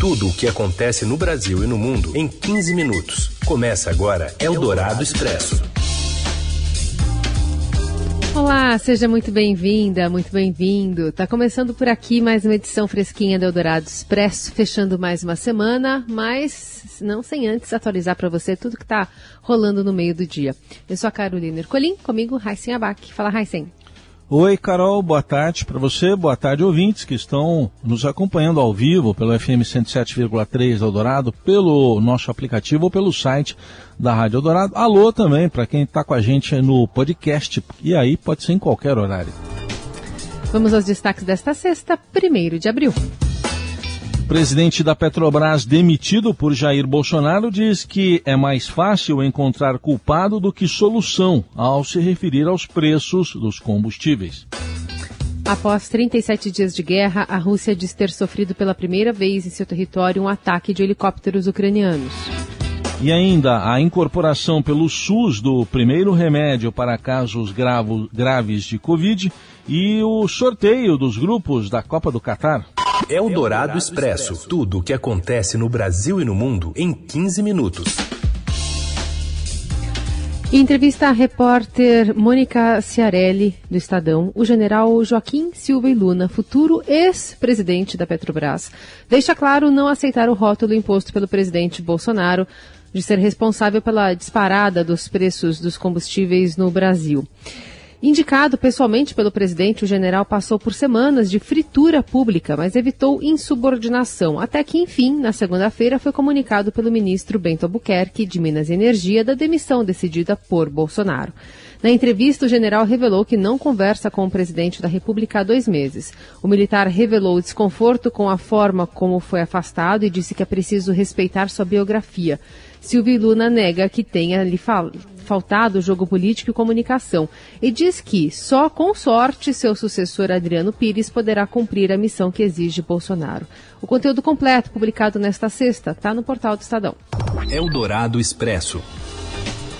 Tudo o que acontece no Brasil e no mundo em 15 minutos. Começa agora Eldorado Expresso. Olá, seja muito bem-vinda, muito bem-vindo. Tá começando por aqui mais uma edição fresquinha do Eldorado Expresso, fechando mais uma semana, mas não sem antes atualizar para você tudo que está rolando no meio do dia. Eu sou a Carolina Ercolim, comigo Raíssen Abac. Fala, Raíssen. Oi, Carol, boa tarde para você, boa tarde, ouvintes que estão nos acompanhando ao vivo pelo FM 107,3 Eldorado, pelo nosso aplicativo ou pelo site da Rádio Eldorado. Alô também para quem está com a gente no podcast, e aí pode ser em qualquer horário. Vamos aos destaques desta sexta, 1 de abril presidente da Petrobras, demitido por Jair Bolsonaro, diz que é mais fácil encontrar culpado do que solução ao se referir aos preços dos combustíveis. Após 37 dias de guerra, a Rússia diz ter sofrido pela primeira vez em seu território um ataque de helicópteros ucranianos. E ainda a incorporação pelo SUS do primeiro remédio para casos gravo, graves de Covid e o sorteio dos grupos da Copa do Catar. É o Dourado Expresso. Tudo o que acontece no Brasil e no mundo em 15 minutos. Em entrevista à repórter Mônica Ciarelli, do Estadão, o general Joaquim Silva e Luna, futuro ex-presidente da Petrobras, deixa claro não aceitar o rótulo imposto pelo presidente Bolsonaro de ser responsável pela disparada dos preços dos combustíveis no Brasil. Indicado pessoalmente pelo presidente, o general passou por semanas de fritura pública, mas evitou insubordinação, até que, enfim, na segunda-feira, foi comunicado pelo ministro Bento Albuquerque, de Minas e Energia, da demissão decidida por Bolsonaro. Na entrevista, o general revelou que não conversa com o presidente da República há dois meses. O militar revelou desconforto com a forma como foi afastado e disse que é preciso respeitar sua biografia. Silvio Luna nega que tenha lhe faltado jogo político e comunicação e diz que, só com sorte, seu sucessor Adriano Pires poderá cumprir a missão que exige Bolsonaro. O conteúdo completo, publicado nesta sexta, está no portal do Estadão. Eldorado Expresso.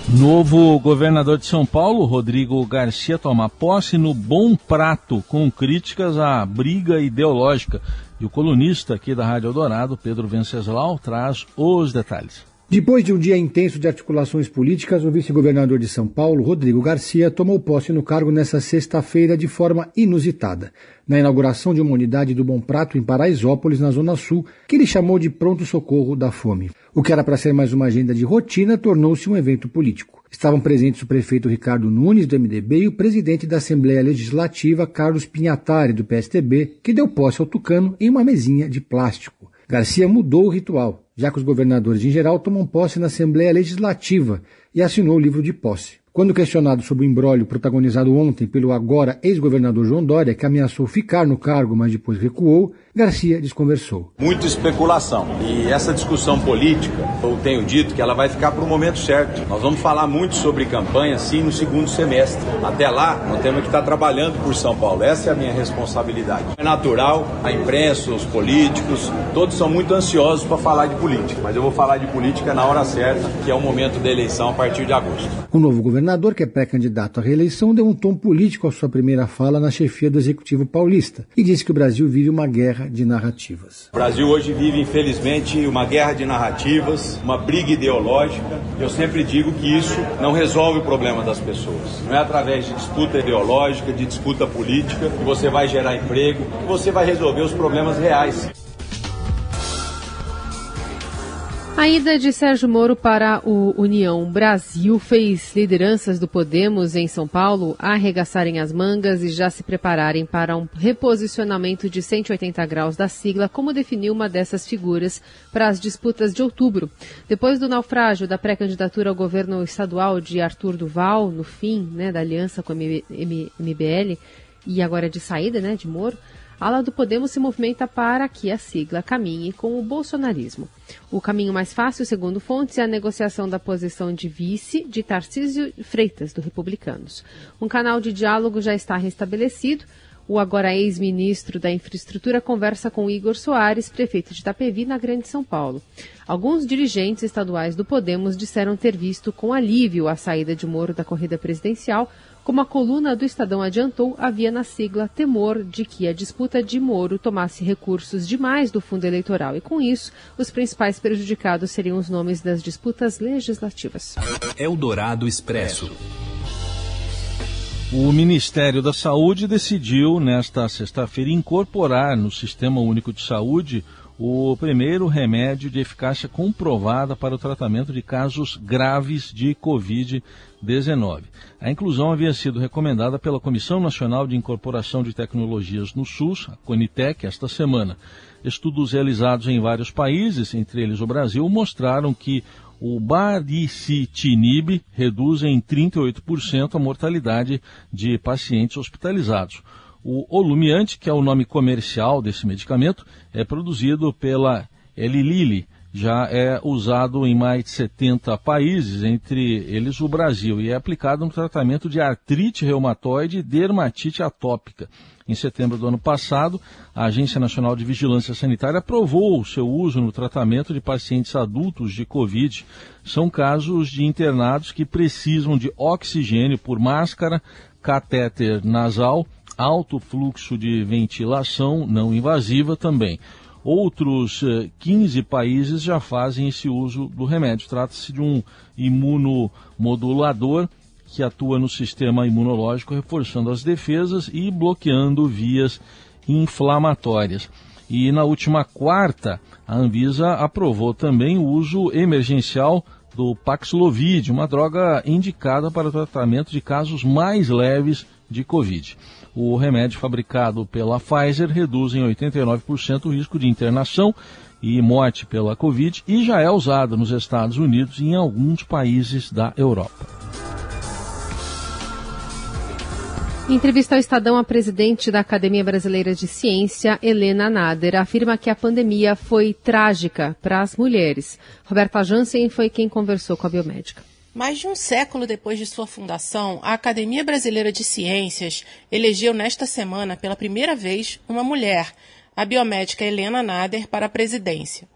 Novo governador de São Paulo, Rodrigo Garcia, toma posse no Bom Prato, com críticas à briga ideológica. E o colunista aqui da Rádio Eldorado, Pedro Venceslau, traz os detalhes. Depois de um dia intenso de articulações políticas, o vice-governador de São Paulo, Rodrigo Garcia, tomou posse no cargo nesta sexta-feira de forma inusitada, na inauguração de uma unidade do Bom Prato em Paraisópolis, na Zona Sul, que ele chamou de Pronto Socorro da Fome. O que era para ser mais uma agenda de rotina tornou-se um evento político. Estavam presentes o prefeito Ricardo Nunes, do MDB, e o presidente da Assembleia Legislativa, Carlos Pinhatari, do PSTB, que deu posse ao tucano em uma mesinha de plástico. Garcia mudou o ritual já que os governadores em geral tomam posse na Assembleia Legislativa e assinou o livro de posse. Quando questionado sobre o embrólio protagonizado ontem pelo agora ex-governador João Dória, que ameaçou ficar no cargo, mas depois recuou, Garcia desconversou. Muita especulação. E essa discussão política, eu tenho dito que ela vai ficar para o momento certo. Nós vamos falar muito sobre campanha, sim, no segundo semestre. Até lá, nós temos que estar trabalhando por São Paulo. Essa é a minha responsabilidade. É natural, a imprensa, os políticos, todos são muito ansiosos para falar de política. Mas eu vou falar de política na hora certa, que é o momento da eleição a partir de agosto. O novo governador, que é pré-candidato à reeleição, deu um tom político à sua primeira fala na chefia do Executivo Paulista e disse que o Brasil vive uma guerra guerra de narrativas. O Brasil hoje vive, infelizmente, uma guerra de narrativas, uma briga ideológica. Eu sempre digo que isso não resolve o problema das pessoas. Não é através de disputa ideológica, de disputa política, que você vai gerar emprego, que você vai resolver os problemas reais. A ida de Sérgio Moro para o União Brasil fez lideranças do Podemos em São Paulo arregaçarem as mangas e já se prepararem para um reposicionamento de 180 graus da sigla, como definiu uma dessas figuras para as disputas de outubro. Depois do naufrágio da pré-candidatura ao governo estadual de Arthur Duval, no fim né, da aliança com a MBL, e agora de saída né, de Moro, ala do Podemos se movimenta para que a sigla caminhe com o bolsonarismo. O caminho mais fácil, segundo fontes, é a negociação da posição de vice de Tarcísio Freitas, do Republicanos. Um canal de diálogo já está restabelecido. O agora ex-ministro da Infraestrutura conversa com Igor Soares, prefeito de Itapevi, na Grande São Paulo. Alguns dirigentes estaduais do Podemos disseram ter visto com alívio a saída de Moro da corrida presidencial, como a coluna do Estadão adiantou, havia na sigla temor de que a disputa de Moro tomasse recursos demais do fundo eleitoral e, com isso, os principais prejudicados seriam os nomes das disputas legislativas. Eldorado Expresso. O Ministério da Saúde decidiu, nesta sexta-feira, incorporar no Sistema Único de Saúde o primeiro remédio de eficácia comprovada para o tratamento de casos graves de Covid-19. A inclusão havia sido recomendada pela Comissão Nacional de Incorporação de Tecnologias no SUS, a CONITEC, esta semana. Estudos realizados em vários países, entre eles o Brasil, mostraram que o baricitinib reduz em 38% a mortalidade de pacientes hospitalizados. O Olumiante, que é o nome comercial desse medicamento, é produzido pela Eli Lilly, já é usado em mais de 70 países, entre eles o Brasil, e é aplicado no tratamento de artrite reumatoide e dermatite atópica. Em setembro do ano passado, a Agência Nacional de Vigilância Sanitária aprovou o seu uso no tratamento de pacientes adultos de Covid. São casos de internados que precisam de oxigênio por máscara, catéter nasal, alto fluxo de ventilação não invasiva também. Outros 15 eh, países já fazem esse uso do remédio. Trata-se de um imunomodulador que atua no sistema imunológico, reforçando as defesas e bloqueando vias inflamatórias. E na última quarta, a Anvisa aprovou também o uso emergencial do Paxlovid, uma droga indicada para o tratamento de casos mais leves de Covid. O remédio fabricado pela Pfizer reduz em 89% o risco de internação e morte pela Covid e já é usado nos Estados Unidos e em alguns países da Europa. Em entrevista ao Estadão, a presidente da Academia Brasileira de Ciência, Helena Nader, afirma que a pandemia foi trágica para as mulheres. Roberta Jansen foi quem conversou com a biomédica. Mais de um século depois de sua fundação, a Academia Brasileira de Ciências elegeu nesta semana, pela primeira vez, uma mulher, a biomédica Helena Nader, para a presidência.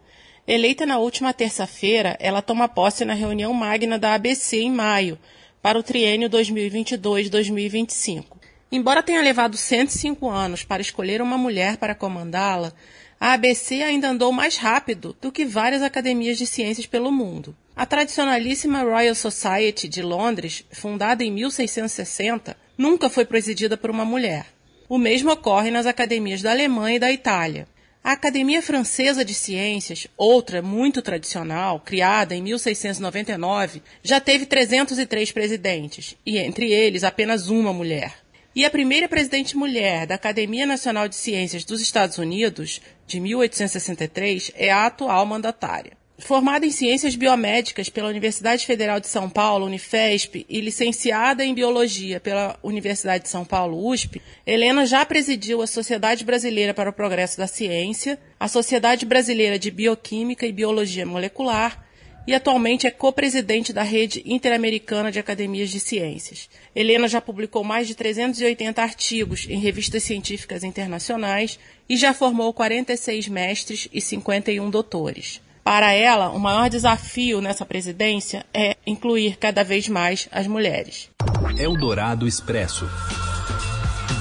Eleita na última terça-feira, ela toma posse na reunião magna da ABC em maio, para o triênio 2022-2025. Embora tenha levado 105 anos para escolher uma mulher para comandá-la, a ABC ainda andou mais rápido do que várias academias de ciências pelo mundo. A tradicionalíssima Royal Society de Londres, fundada em 1660, nunca foi presidida por uma mulher. O mesmo ocorre nas academias da Alemanha e da Itália. A Academia Francesa de Ciências, outra muito tradicional, criada em 1699, já teve 303 presidentes, e entre eles apenas uma mulher. E a primeira presidente mulher da Academia Nacional de Ciências dos Estados Unidos, de 1863, é a atual mandatária. Formada em Ciências Biomédicas pela Universidade Federal de São Paulo, Unifesp, e licenciada em Biologia pela Universidade de São Paulo, USP, Helena já presidiu a Sociedade Brasileira para o Progresso da Ciência, a Sociedade Brasileira de Bioquímica e Biologia Molecular, e atualmente é co-presidente da Rede Interamericana de Academias de Ciências. Helena já publicou mais de 380 artigos em revistas científicas internacionais e já formou 46 mestres e 51 doutores. Para ela, o maior desafio nessa presidência é incluir cada vez mais as mulheres. Eldorado Expresso.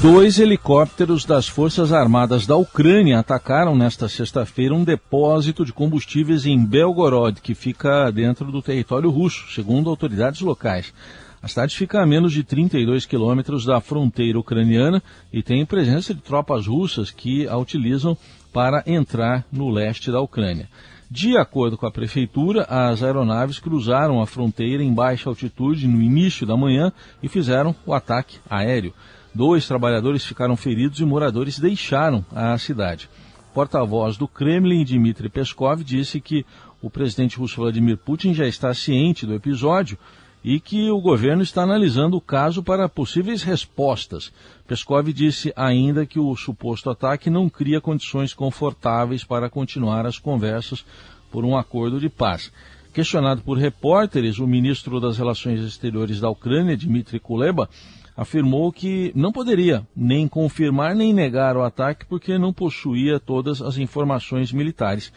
Dois helicópteros das Forças Armadas da Ucrânia atacaram nesta sexta-feira um depósito de combustíveis em Belgorod, que fica dentro do território russo, segundo autoridades locais. A cidade fica a menos de 32 quilômetros da fronteira ucraniana e tem presença de tropas russas que a utilizam para entrar no leste da Ucrânia. De acordo com a prefeitura, as aeronaves cruzaram a fronteira em baixa altitude no início da manhã e fizeram o ataque aéreo. Dois trabalhadores ficaram feridos e moradores deixaram a cidade. Porta-voz do Kremlin, Dmitry Peskov, disse que o presidente russo Vladimir Putin já está ciente do episódio e que o governo está analisando o caso para possíveis respostas. Peskov disse ainda que o suposto ataque não cria condições confortáveis para continuar as conversas por um acordo de paz. Questionado por repórteres, o ministro das Relações Exteriores da Ucrânia, Dmitry Kuleba, afirmou que não poderia nem confirmar nem negar o ataque porque não possuía todas as informações militares.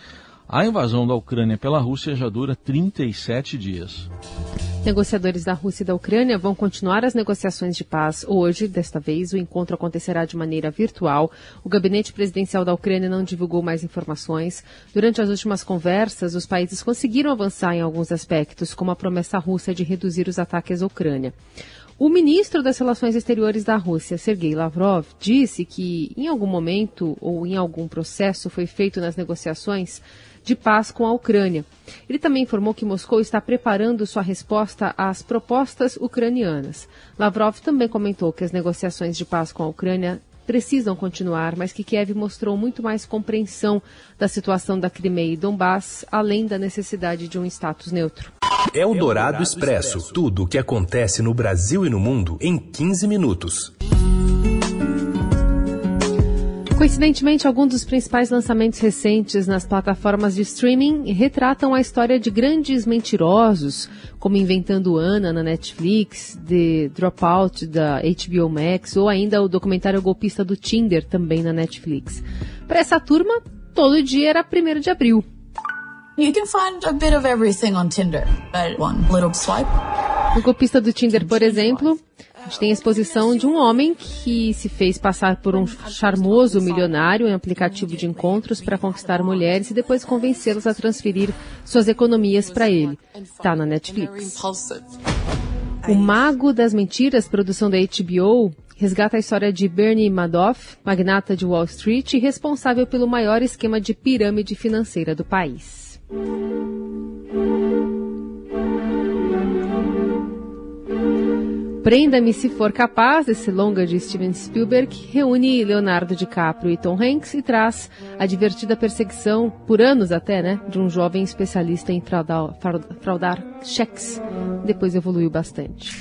A invasão da Ucrânia pela Rússia já dura 37 dias. Negociadores da Rússia e da Ucrânia vão continuar as negociações de paz hoje. Desta vez, o encontro acontecerá de maneira virtual. O gabinete presidencial da Ucrânia não divulgou mais informações. Durante as últimas conversas, os países conseguiram avançar em alguns aspectos, como a promessa russa de reduzir os ataques à Ucrânia. O ministro das Relações Exteriores da Rússia, Sergei Lavrov, disse que em algum momento ou em algum processo foi feito nas negociações de paz com a Ucrânia. Ele também informou que Moscou está preparando sua resposta às propostas ucranianas. Lavrov também comentou que as negociações de paz com a Ucrânia precisam continuar, mas que Kiev mostrou muito mais compreensão da situação da Crimeia e Donbass, além da necessidade de um status neutro. É o Dourado Expresso. Tudo o que acontece no Brasil e no mundo em 15 minutos. Coincidentemente, alguns dos principais lançamentos recentes nas plataformas de streaming retratam a história de grandes mentirosos, como Inventando Ana na Netflix, The Dropout da HBO Max, ou ainda o documentário golpista do Tinder, também na Netflix. Para essa turma, todo dia era 1 de abril. You can find a bit of everything on Tinder, but one little swipe. No golpista do Tinder, por exemplo, a gente tem a exposição de um homem que se fez passar por um charmoso milionário em aplicativo de encontros para conquistar mulheres e depois convencê-las a transferir suas economias para ele. Está na Netflix. O Mago das Mentiras, produção da HBO, resgata a história de Bernie Madoff, magnata de Wall Street e responsável pelo maior esquema de pirâmide financeira do país. Prenda-me se for capaz, esse longa de Steven Spielberg, reúne Leonardo DiCaprio e Tom Hanks e traz a divertida perseguição, por anos até, né, de um jovem especialista em fraudar, fraudar cheques. Depois evoluiu bastante.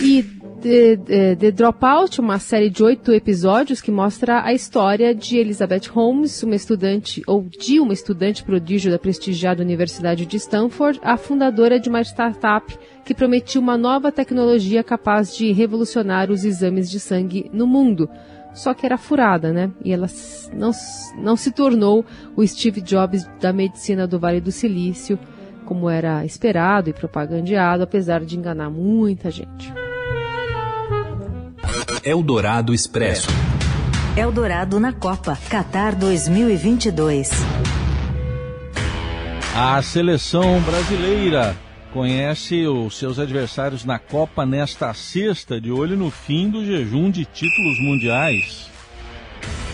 E The, The, Dropout, uma série de oito episódios que mostra a história de Elizabeth Holmes, uma estudante, ou de uma estudante prodígio da prestigiada Universidade de Stanford, a fundadora de uma startup que prometia uma nova tecnologia capaz de revolucionar os exames de sangue no mundo. Só que era furada, né? E ela não, não se tornou o Steve Jobs da medicina do Vale do Silício, como era esperado e propagandeado, apesar de enganar muita gente. Eldorado Expresso. Eldorado na Copa Qatar 2022. A seleção brasileira conhece os seus adversários na Copa nesta sexta, de olho no fim do jejum de títulos mundiais.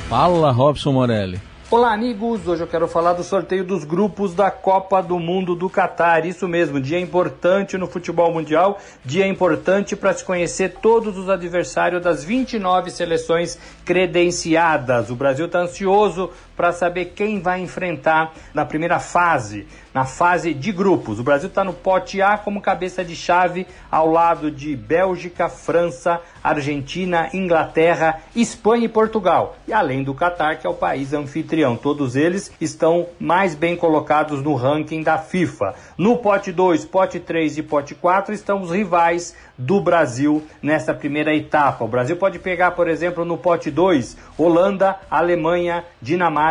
Fala, Robson Morelli. Olá, amigos! Hoje eu quero falar do sorteio dos grupos da Copa do Mundo do Catar. Isso mesmo, dia importante no futebol mundial, dia importante para se conhecer todos os adversários das 29 seleções credenciadas. O Brasil está ansioso para saber quem vai enfrentar na primeira fase, na fase de grupos. O Brasil está no pote A como cabeça de chave, ao lado de Bélgica, França, Argentina, Inglaterra, Espanha e Portugal. E além do Catar, que é o país anfitrião. Todos eles estão mais bem colocados no ranking da FIFA. No pote 2, pote 3 e pote 4 estão os rivais do Brasil nessa primeira etapa. O Brasil pode pegar, por exemplo, no pote 2, Holanda, Alemanha, Dinamarca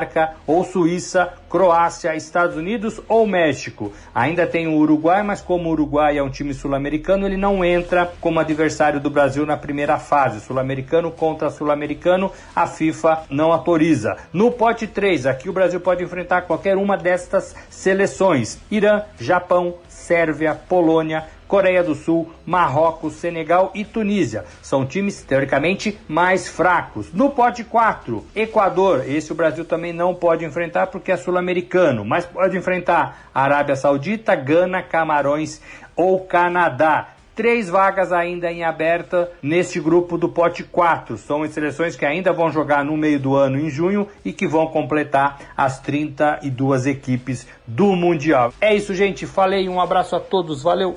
ou Suíça, Croácia, Estados Unidos ou México. Ainda tem o Uruguai, mas como o Uruguai é um time sul-americano, ele não entra como adversário do Brasil na primeira fase. Sul-americano contra sul-americano, a FIFA não autoriza. No pote 3, aqui o Brasil pode enfrentar qualquer uma destas seleções: Irã, Japão, Sérvia, Polônia, Coreia do Sul, Marrocos, Senegal e Tunísia. São times teoricamente mais fracos. No pote 4, Equador. Esse o Brasil também não pode enfrentar porque é sul-americano, mas pode enfrentar Arábia Saudita, Gana, Camarões ou Canadá três vagas ainda em aberta neste grupo do pote 4. São as seleções que ainda vão jogar no meio do ano, em junho, e que vão completar as 32 equipes do Mundial. É isso, gente. Falei, um abraço a todos. Valeu!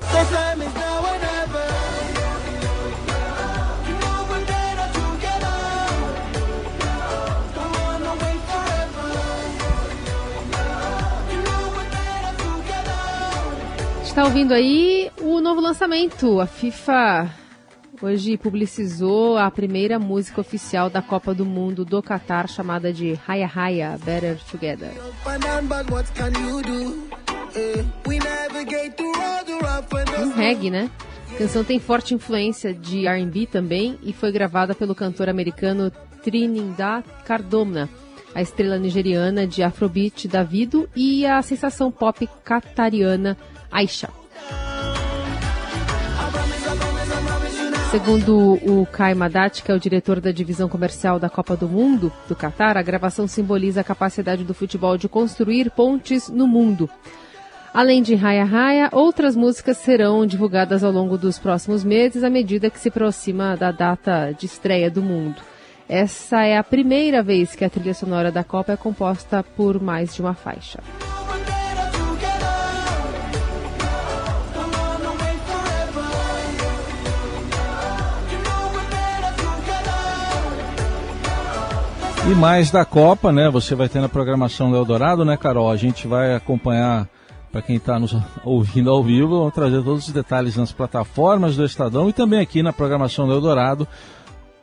Está ouvindo aí o novo lançamento. A FIFA hoje publicizou a primeira música oficial da Copa do Mundo do Qatar, chamada de Haya Haya, Better Together. Um reggae, né? A canção tem forte influência de R&B também e foi gravada pelo cantor americano Trinidad Cardona, a estrela nigeriana de Afrobeat Davido e a sensação pop catariana Aisha. Segundo o Kai Madat, que é o diretor da divisão comercial da Copa do Mundo do Catar, a gravação simboliza a capacidade do futebol de construir pontes no mundo. Além de Raya Raya, outras músicas serão divulgadas ao longo dos próximos meses à medida que se aproxima da data de estreia do mundo. Essa é a primeira vez que a trilha sonora da Copa é composta por mais de uma faixa. E mais da Copa, né? Você vai ter na programação do Eldorado, né, Carol? A gente vai acompanhar, para quem está nos ouvindo ao vivo, vamos trazer todos os detalhes nas plataformas do Estadão e também aqui na programação do Eldorado,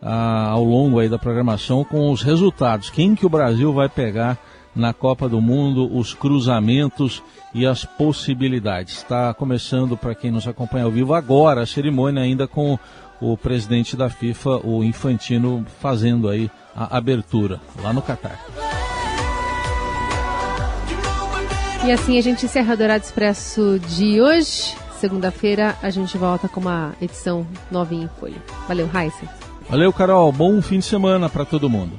ah, ao longo aí da programação, com os resultados. Quem que o Brasil vai pegar na Copa do Mundo, os cruzamentos e as possibilidades. Está começando, para quem nos acompanha ao vivo, agora a cerimônia ainda com o presidente da FIFA, o Infantino, fazendo aí a abertura lá no Catar. E assim a gente encerra o Dourado Expresso de hoje. Segunda-feira a gente volta com uma edição novinha em folha. Valeu, Raíssa. Valeu, Carol. Bom fim de semana para todo mundo.